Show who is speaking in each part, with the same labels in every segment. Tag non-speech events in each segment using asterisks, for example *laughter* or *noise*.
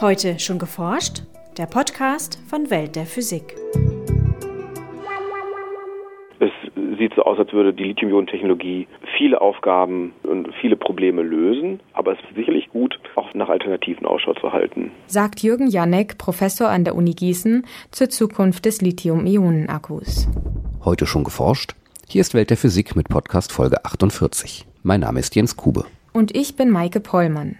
Speaker 1: Heute schon geforscht? Der Podcast von Welt der Physik.
Speaker 2: Es sieht so aus, als würde die Lithium-Ionen-Technologie viele Aufgaben und viele Probleme lösen, aber es ist sicherlich gut, auch nach Alternativen Ausschau zu halten.
Speaker 1: Sagt Jürgen Janek, Professor an der Uni Gießen, zur Zukunft des Lithium-Ionen-Akkus.
Speaker 3: Heute schon geforscht? Hier ist Welt der Physik mit Podcast Folge 48. Mein Name ist Jens Kube.
Speaker 1: Und ich bin Maike Pollmann.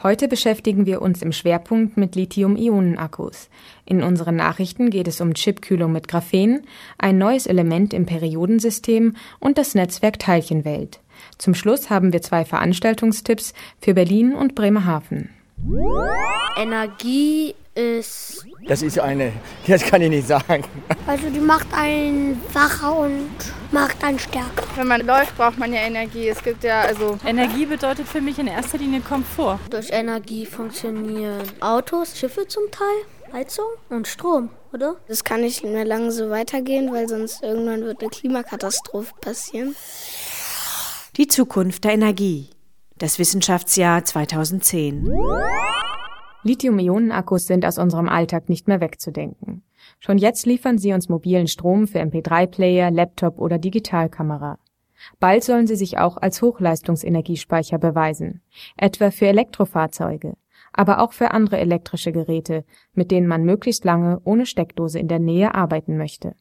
Speaker 1: Heute beschäftigen wir uns im Schwerpunkt mit Lithium-Ionen-Akkus. In unseren Nachrichten geht es um Chipkühlung mit Graphen, ein neues Element im Periodensystem und das Netzwerk Teilchenwelt. Zum Schluss haben wir zwei Veranstaltungstipps für Berlin und Bremerhaven.
Speaker 4: Energie ist.
Speaker 5: Das ist eine, das kann ich nicht sagen.
Speaker 4: Also die macht einen wacher und macht einen stärker.
Speaker 6: Wenn man läuft, braucht man ja Energie. Es gibt ja also.
Speaker 7: Energie bedeutet für mich in erster Linie Komfort.
Speaker 4: Durch Energie funktionieren Autos, Schiffe zum Teil, Heizung und Strom, oder?
Speaker 8: Das kann nicht mehr lange so weitergehen, weil sonst irgendwann wird eine Klimakatastrophe passieren.
Speaker 1: Die Zukunft der Energie. Das Wissenschaftsjahr 2010. Lithium-Ionen-Akkus sind aus unserem Alltag nicht mehr wegzudenken. Schon jetzt liefern sie uns mobilen Strom für MP3-Player, Laptop oder Digitalkamera. Bald sollen sie sich auch als Hochleistungsenergiespeicher beweisen, etwa für Elektrofahrzeuge, aber auch für andere elektrische Geräte, mit denen man möglichst lange ohne Steckdose in der Nähe arbeiten möchte.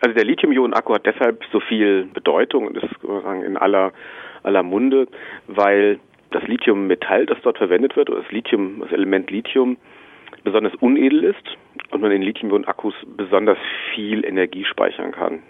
Speaker 2: Also der Lithium-Ionen-Akku hat deshalb so viel Bedeutung und ist sozusagen in aller, aller Munde, weil das Lithiummetall, das dort verwendet wird, oder das Lithium, das Element Lithium, besonders unedel ist und man in Lithium-Ionen-Akkus besonders viel Energie speichern kann.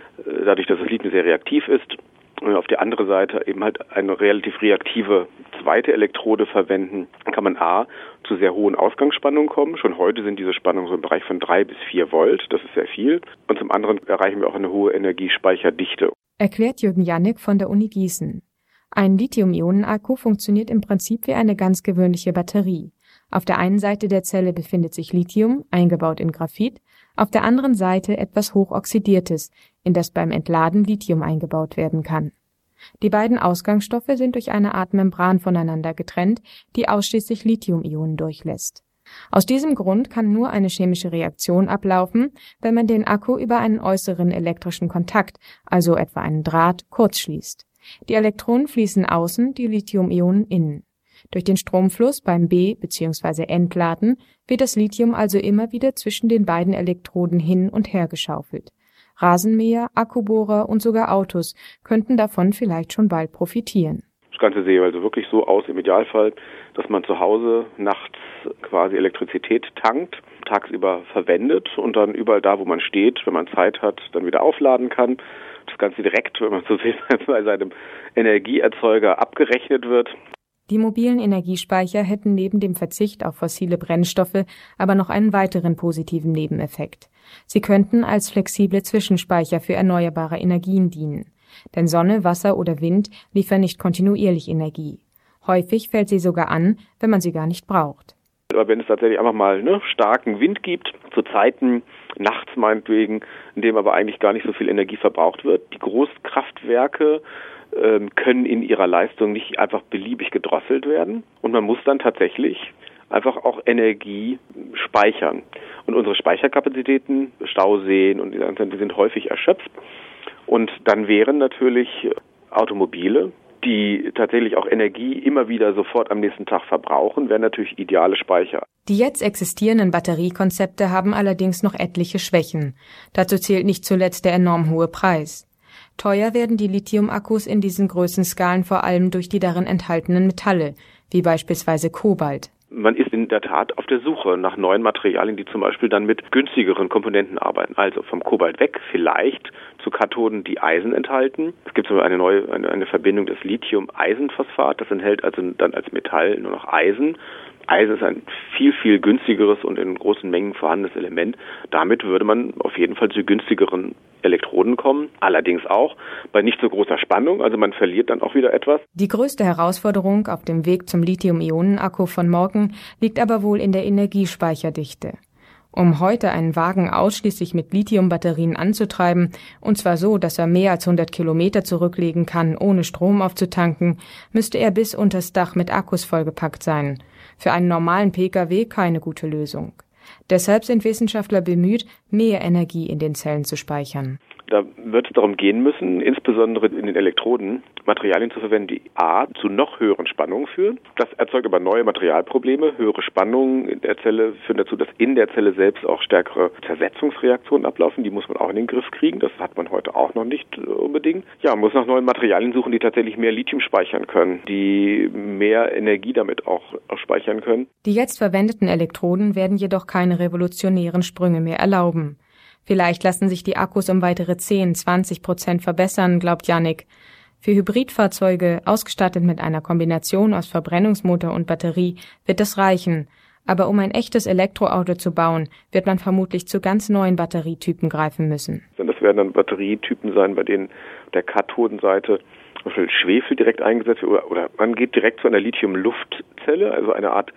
Speaker 2: Dadurch, dass das Lithium sehr reaktiv ist und auf der anderen Seite eben halt eine relativ reaktive zweite Elektrode verwenden, kann man A zu sehr hohen Ausgangsspannungen kommen. Schon heute sind diese Spannungen so im Bereich von drei bis vier Volt, das ist sehr viel. Und zum anderen erreichen wir auch eine hohe Energiespeicherdichte.
Speaker 1: Erklärt Jürgen Jannik von der Uni Gießen. Ein Lithium-Ionen-Akku funktioniert im Prinzip wie eine ganz gewöhnliche Batterie. Auf der einen Seite der Zelle befindet sich Lithium, eingebaut in Graphit, auf der anderen Seite etwas hochoxidiertes, in das beim Entladen Lithium eingebaut werden kann. Die beiden Ausgangsstoffe sind durch eine Art Membran voneinander getrennt, die ausschließlich Lithium-Ionen durchlässt. Aus diesem Grund kann nur eine chemische Reaktion ablaufen, wenn man den Akku über einen äußeren elektrischen Kontakt, also etwa einen Draht, kurzschließt. Die Elektronen fließen außen, die Lithium-Ionen innen. Durch den Stromfluss beim B bzw. Entladen wird das Lithium also immer wieder zwischen den beiden Elektroden hin und her geschaufelt. Rasenmäher, Akkubohrer und sogar Autos könnten davon vielleicht schon bald profitieren.
Speaker 2: Das Ganze sehe also wirklich so aus im Idealfall, dass man zu Hause nachts quasi Elektrizität tankt, tagsüber verwendet und dann überall da, wo man steht, wenn man Zeit hat, dann wieder aufladen kann. Das Ganze direkt, wenn man so will, *laughs* bei seinem Energieerzeuger abgerechnet wird.
Speaker 1: Die mobilen Energiespeicher hätten neben dem Verzicht auf fossile Brennstoffe aber noch einen weiteren positiven Nebeneffekt. Sie könnten als flexible Zwischenspeicher für erneuerbare Energien dienen. Denn Sonne, Wasser oder Wind liefern nicht kontinuierlich Energie. Häufig fällt sie sogar an, wenn man sie gar nicht braucht.
Speaker 2: Aber wenn es tatsächlich einfach mal ne, starken Wind gibt, zu Zeiten nachts meinetwegen, in dem aber eigentlich gar nicht so viel Energie verbraucht wird, die Großkraftwerke ähm, können in ihrer Leistung nicht einfach beliebig gedrosselt werden. Und man muss dann tatsächlich einfach auch Energie speichern. Und unsere Speicherkapazitäten, Stauseen und die sind häufig erschöpft. Und dann wären natürlich Automobile, die tatsächlich auch Energie immer wieder sofort am nächsten Tag verbrauchen, wären natürlich ideale Speicher.
Speaker 1: Die jetzt existierenden Batteriekonzepte haben allerdings noch etliche Schwächen. Dazu zählt nicht zuletzt der enorm hohe Preis. Teuer werden die Lithium-Akkus in diesen Größenskalen vor allem durch die darin enthaltenen Metalle, wie beispielsweise Kobalt.
Speaker 2: Man ist in der Tat auf der Suche nach neuen Materialien, die zum Beispiel dann mit günstigeren Komponenten arbeiten. Also vom Kobalt weg, vielleicht zu Kathoden, die Eisen enthalten. Es gibt so eine neue eine, eine Verbindung des Lithium-Eisenphosphat. Das enthält also dann als Metall nur noch Eisen. Eisen ist ein viel, viel günstigeres und in großen Mengen vorhandenes Element. Damit würde man auf jeden Fall zu günstigeren Elektroden kommen. Allerdings auch bei nicht so großer Spannung. Also man verliert dann auch wieder etwas.
Speaker 1: Die größte Herausforderung auf dem Weg zum Lithium-Ionen-Akku von morgen liegt aber wohl in der Energiespeicherdichte. Um heute einen Wagen ausschließlich mit Lithiumbatterien anzutreiben, und zwar so, dass er mehr als 100 Kilometer zurücklegen kann, ohne Strom aufzutanken, müsste er bis unters Dach mit Akkus vollgepackt sein. Für einen normalen Pkw keine gute Lösung. Deshalb sind Wissenschaftler bemüht, mehr Energie in den Zellen zu speichern.
Speaker 2: Da wird es darum gehen müssen, insbesondere in den Elektroden Materialien zu verwenden, die A zu noch höheren Spannungen führen. Das erzeugt aber neue Materialprobleme. Höhere Spannungen in der Zelle führen dazu, dass in der Zelle selbst auch stärkere Zersetzungsreaktionen ablaufen. Die muss man auch in den Griff kriegen. Das hat man heute auch noch nicht unbedingt. Ja, man muss nach neuen Materialien suchen, die tatsächlich mehr Lithium speichern können, die mehr Energie damit auch, auch speichern können.
Speaker 1: Die jetzt verwendeten Elektroden werden jedoch keine revolutionären Sprünge mehr erlauben. Vielleicht lassen sich die Akkus um weitere 10, 20 Prozent verbessern, glaubt Yannick. Für Hybridfahrzeuge, ausgestattet mit einer Kombination aus Verbrennungsmotor und Batterie, wird das reichen. Aber um ein echtes Elektroauto zu bauen, wird man vermutlich zu ganz neuen Batterietypen greifen müssen.
Speaker 2: Das werden dann Batterietypen sein, bei denen der Kathodenseite Schwefel direkt eingesetzt wird oder man geht direkt zu einer Lithium-Luftzelle, also eine Art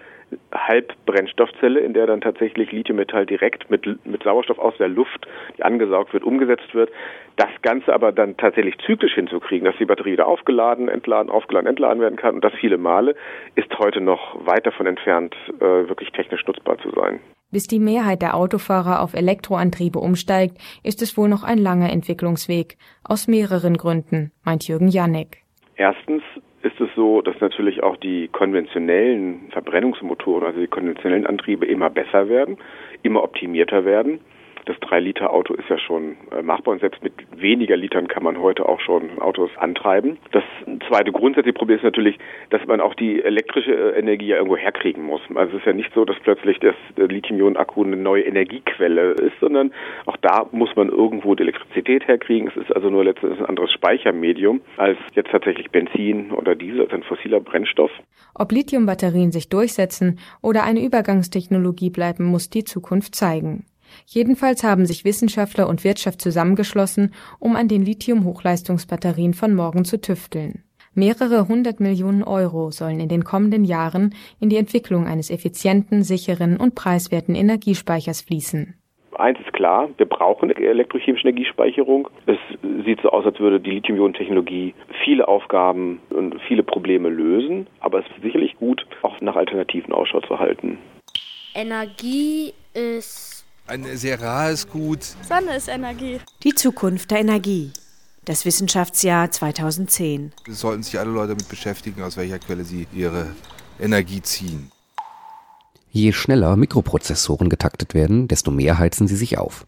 Speaker 2: Halbbrennstoffzelle, in der dann tatsächlich Lithiummetall direkt mit, mit Sauerstoff aus der Luft, die angesaugt wird, umgesetzt wird. Das Ganze aber dann tatsächlich zyklisch hinzukriegen, dass die Batterie wieder aufgeladen, entladen, aufgeladen, entladen werden kann und das viele Male, ist heute noch weit davon entfernt, äh, wirklich technisch nutzbar zu sein.
Speaker 1: Bis die Mehrheit der Autofahrer auf Elektroantriebe umsteigt, ist es wohl noch ein langer Entwicklungsweg. Aus mehreren Gründen, meint Jürgen Janek.
Speaker 2: Erstens ist es so, dass natürlich auch die konventionellen Verbrennungsmotoren, also die konventionellen Antriebe immer besser werden, immer optimierter werden das 3-Liter-Auto ist ja schon äh, machbar und selbst mit weniger Litern kann man heute auch schon Autos antreiben. Das zweite grundsätzliche Problem ist natürlich, dass man auch die elektrische äh, Energie ja irgendwo herkriegen muss. Also es ist ja nicht so, dass plötzlich das Lithium-Ionen-Akku eine neue Energiequelle ist, sondern auch da muss man irgendwo die Elektrizität herkriegen. Es ist also nur letztendlich ein anderes Speichermedium als jetzt tatsächlich Benzin oder Diesel, also ein fossiler Brennstoff.
Speaker 1: Ob Lithium-Batterien sich durchsetzen oder eine Übergangstechnologie bleiben, muss die Zukunft zeigen. Jedenfalls haben sich Wissenschaftler und Wirtschaft zusammengeschlossen, um an den Lithium-Hochleistungsbatterien von morgen zu tüfteln. Mehrere hundert Millionen Euro sollen in den kommenden Jahren in die Entwicklung eines effizienten, sicheren und preiswerten Energiespeichers fließen.
Speaker 2: Eins ist klar, wir brauchen elektrochemische Energiespeicherung. Es sieht so aus, als würde die Lithium-Ionen-Technologie viele Aufgaben und viele Probleme lösen, aber es ist sicherlich gut, auch nach Alternativen Ausschau zu halten.
Speaker 4: Energie ist
Speaker 9: ein sehr rares Gut.
Speaker 6: Sonne ist Energie.
Speaker 10: Die Zukunft der Energie. Das Wissenschaftsjahr 2010.
Speaker 9: Es sollten sich alle Leute damit beschäftigen, aus welcher Quelle sie ihre Energie ziehen.
Speaker 3: Je schneller Mikroprozessoren getaktet werden, desto mehr heizen sie sich auf.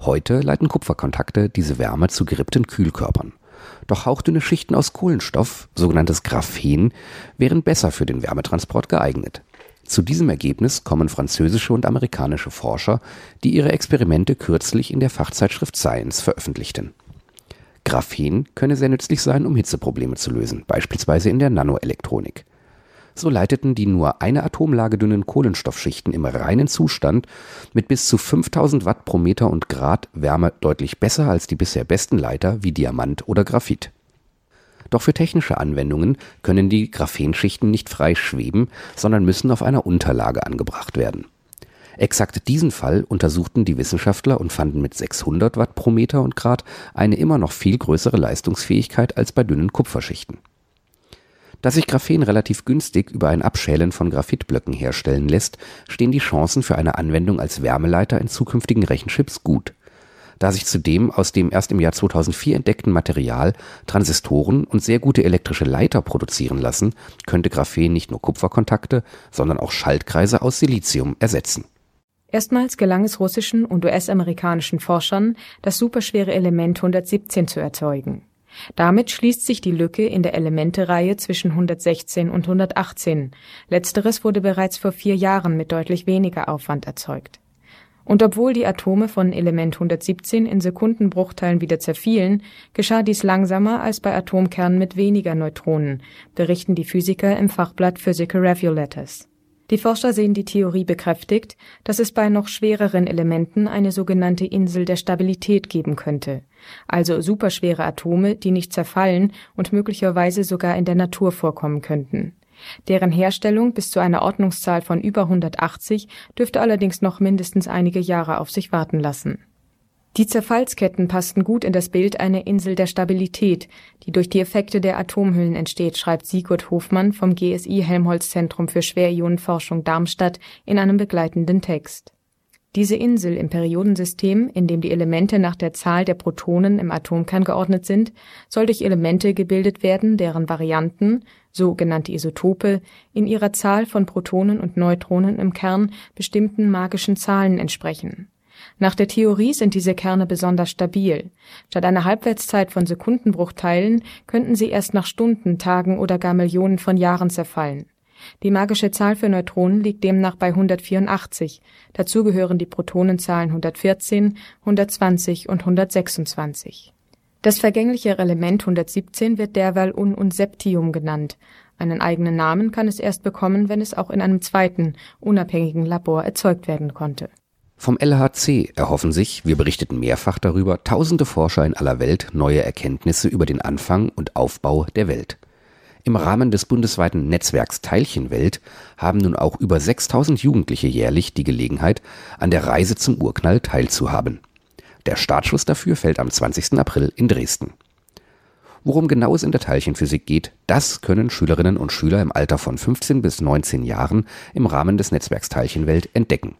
Speaker 3: Heute leiten Kupferkontakte diese Wärme zu gerippten Kühlkörpern. Doch hauchdünne Schichten aus Kohlenstoff, sogenanntes Graphen, wären besser für den Wärmetransport geeignet. Zu diesem Ergebnis kommen französische und amerikanische Forscher, die ihre Experimente kürzlich in der Fachzeitschrift Science veröffentlichten. Graphen könne sehr nützlich sein, um Hitzeprobleme zu lösen, beispielsweise in der Nanoelektronik. So leiteten die nur eine Atomlage dünnen Kohlenstoffschichten im reinen Zustand mit bis zu 5000 Watt pro Meter und Grad Wärme deutlich besser als die bisher besten Leiter wie Diamant oder Graphit. Doch für technische Anwendungen können die Graphenschichten nicht frei schweben, sondern müssen auf einer Unterlage angebracht werden. Exakt diesen Fall untersuchten die Wissenschaftler und fanden mit 600 Watt pro Meter und Grad eine immer noch viel größere Leistungsfähigkeit als bei dünnen Kupferschichten. Da sich Graphen relativ günstig über ein Abschälen von Graphitblöcken herstellen lässt, stehen die Chancen für eine Anwendung als Wärmeleiter in zukünftigen Rechenchips gut da sich zudem aus dem erst im Jahr 2004 entdeckten Material Transistoren und sehr gute elektrische Leiter produzieren lassen, könnte Graphen nicht nur Kupferkontakte, sondern auch Schaltkreise aus Silizium ersetzen.
Speaker 1: Erstmals gelang es russischen und US-amerikanischen Forschern, das superschwere Element 117 zu erzeugen. Damit schließt sich die Lücke in der Elementereihe zwischen 116 und 118. Letzteres wurde bereits vor vier Jahren mit deutlich weniger Aufwand erzeugt und obwohl die Atome von Element 117 in Sekundenbruchteilen wieder zerfielen, geschah dies langsamer als bei Atomkernen mit weniger Neutronen, berichten die Physiker im Fachblatt Physical Review Letters. Die Forscher sehen die Theorie bekräftigt, dass es bei noch schwereren Elementen eine sogenannte Insel der Stabilität geben könnte, also superschwere Atome, die nicht zerfallen und möglicherweise sogar in der Natur vorkommen könnten Deren Herstellung bis zu einer Ordnungszahl von über 180 dürfte allerdings noch mindestens einige Jahre auf sich warten lassen. Die Zerfallsketten passten gut in das Bild einer Insel der Stabilität, die durch die Effekte der Atomhüllen entsteht, schreibt Sigurd Hofmann vom GSI Helmholtz Zentrum für Schwerionenforschung Darmstadt in einem begleitenden Text. Diese Insel im Periodensystem, in dem die Elemente nach der Zahl der Protonen im Atomkern geordnet sind, soll durch Elemente gebildet werden, deren Varianten, so genannte Isotope, in ihrer Zahl von Protonen und Neutronen im Kern bestimmten magischen Zahlen entsprechen. Nach der Theorie sind diese Kerne besonders stabil. Statt einer Halbwertszeit von Sekundenbruchteilen könnten sie erst nach Stunden, Tagen oder gar Millionen von Jahren zerfallen. Die magische Zahl für Neutronen liegt demnach bei 184, dazu gehören die Protonenzahlen 114, 120 und 126. Das vergängliche Element 117 wird derweil Un und Septium genannt, einen eigenen Namen kann es erst bekommen, wenn es auch in einem zweiten, unabhängigen Labor erzeugt werden konnte.
Speaker 3: Vom LHC erhoffen sich, wir berichteten mehrfach darüber, tausende Forscher in aller Welt neue Erkenntnisse über den Anfang und Aufbau der Welt. Im Rahmen des bundesweiten Netzwerks Teilchenwelt haben nun auch über 6000 Jugendliche jährlich die Gelegenheit, an der Reise zum Urknall teilzuhaben. Der Startschuss dafür fällt am 20. April in Dresden. Worum genau es in der Teilchenphysik geht, das können Schülerinnen und Schüler im Alter von 15 bis 19 Jahren im Rahmen des Netzwerks Teilchenwelt entdecken.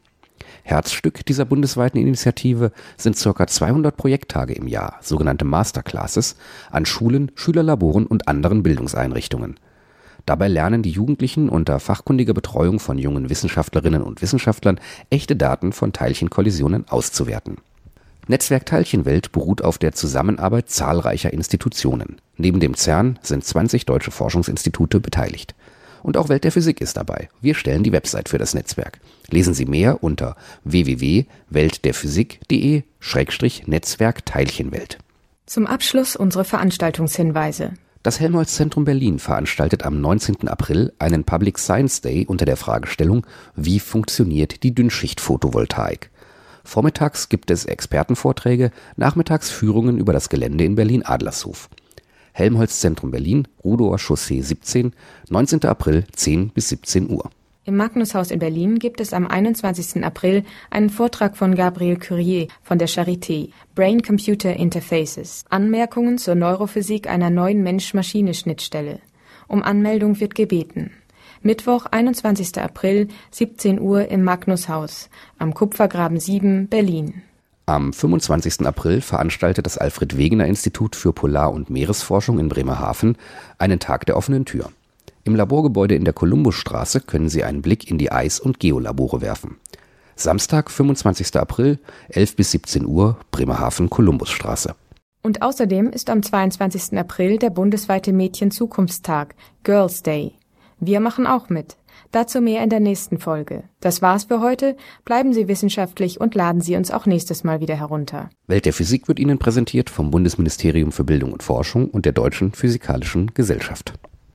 Speaker 3: Herzstück dieser bundesweiten Initiative sind ca. 200 Projekttage im Jahr, sogenannte Masterclasses, an Schulen, Schülerlaboren und anderen Bildungseinrichtungen. Dabei lernen die Jugendlichen unter fachkundiger Betreuung von jungen Wissenschaftlerinnen und Wissenschaftlern echte Daten von Teilchenkollisionen auszuwerten. Netzwerk Teilchenwelt beruht auf der Zusammenarbeit zahlreicher Institutionen. Neben dem CERN sind 20 deutsche Forschungsinstitute beteiligt und auch Welt der Physik ist dabei. Wir stellen die Website für das Netzwerk. Lesen Sie mehr unter www.weltderphysik.de-netzwerk Teilchenwelt.
Speaker 1: Zum Abschluss unsere Veranstaltungshinweise.
Speaker 3: Das Helmholtz Zentrum Berlin veranstaltet am 19. April einen Public Science Day unter der Fragestellung Wie funktioniert die Dünnschicht-Photovoltaik? Vormittags gibt es Expertenvorträge, nachmittags Führungen über das Gelände in Berlin-Adlershof. Helmholtz Zentrum Berlin, Rudower Chaussee 17, 19. April 10 bis 17 Uhr.
Speaker 1: Im Magnushaus in Berlin gibt es am 21. April einen Vortrag von Gabriel Curie von der Charité, Brain-Computer Interfaces, Anmerkungen zur Neurophysik einer neuen Mensch-Maschine-Schnittstelle. Um Anmeldung wird gebeten. Mittwoch, 21. April, 17 Uhr im Magnushaus, am Kupfergraben 7, Berlin.
Speaker 3: Am 25. April veranstaltet das Alfred Wegener Institut für Polar- und Meeresforschung in Bremerhaven einen Tag der offenen Tür. Im Laborgebäude in der Kolumbusstraße können Sie einen Blick in die Eis- und Geolabore werfen. Samstag, 25. April, 11 bis 17 Uhr, Bremerhaven-Kolumbusstraße.
Speaker 1: Und außerdem ist am 22. April der bundesweite Mädchen-Zukunftstag, Girls Day. Wir machen auch mit. Dazu mehr in der nächsten Folge. Das war's für heute. Bleiben Sie wissenschaftlich und laden Sie uns auch nächstes Mal wieder herunter.
Speaker 3: Welt der Physik wird Ihnen präsentiert vom Bundesministerium für Bildung und Forschung und der Deutschen Physikalischen Gesellschaft.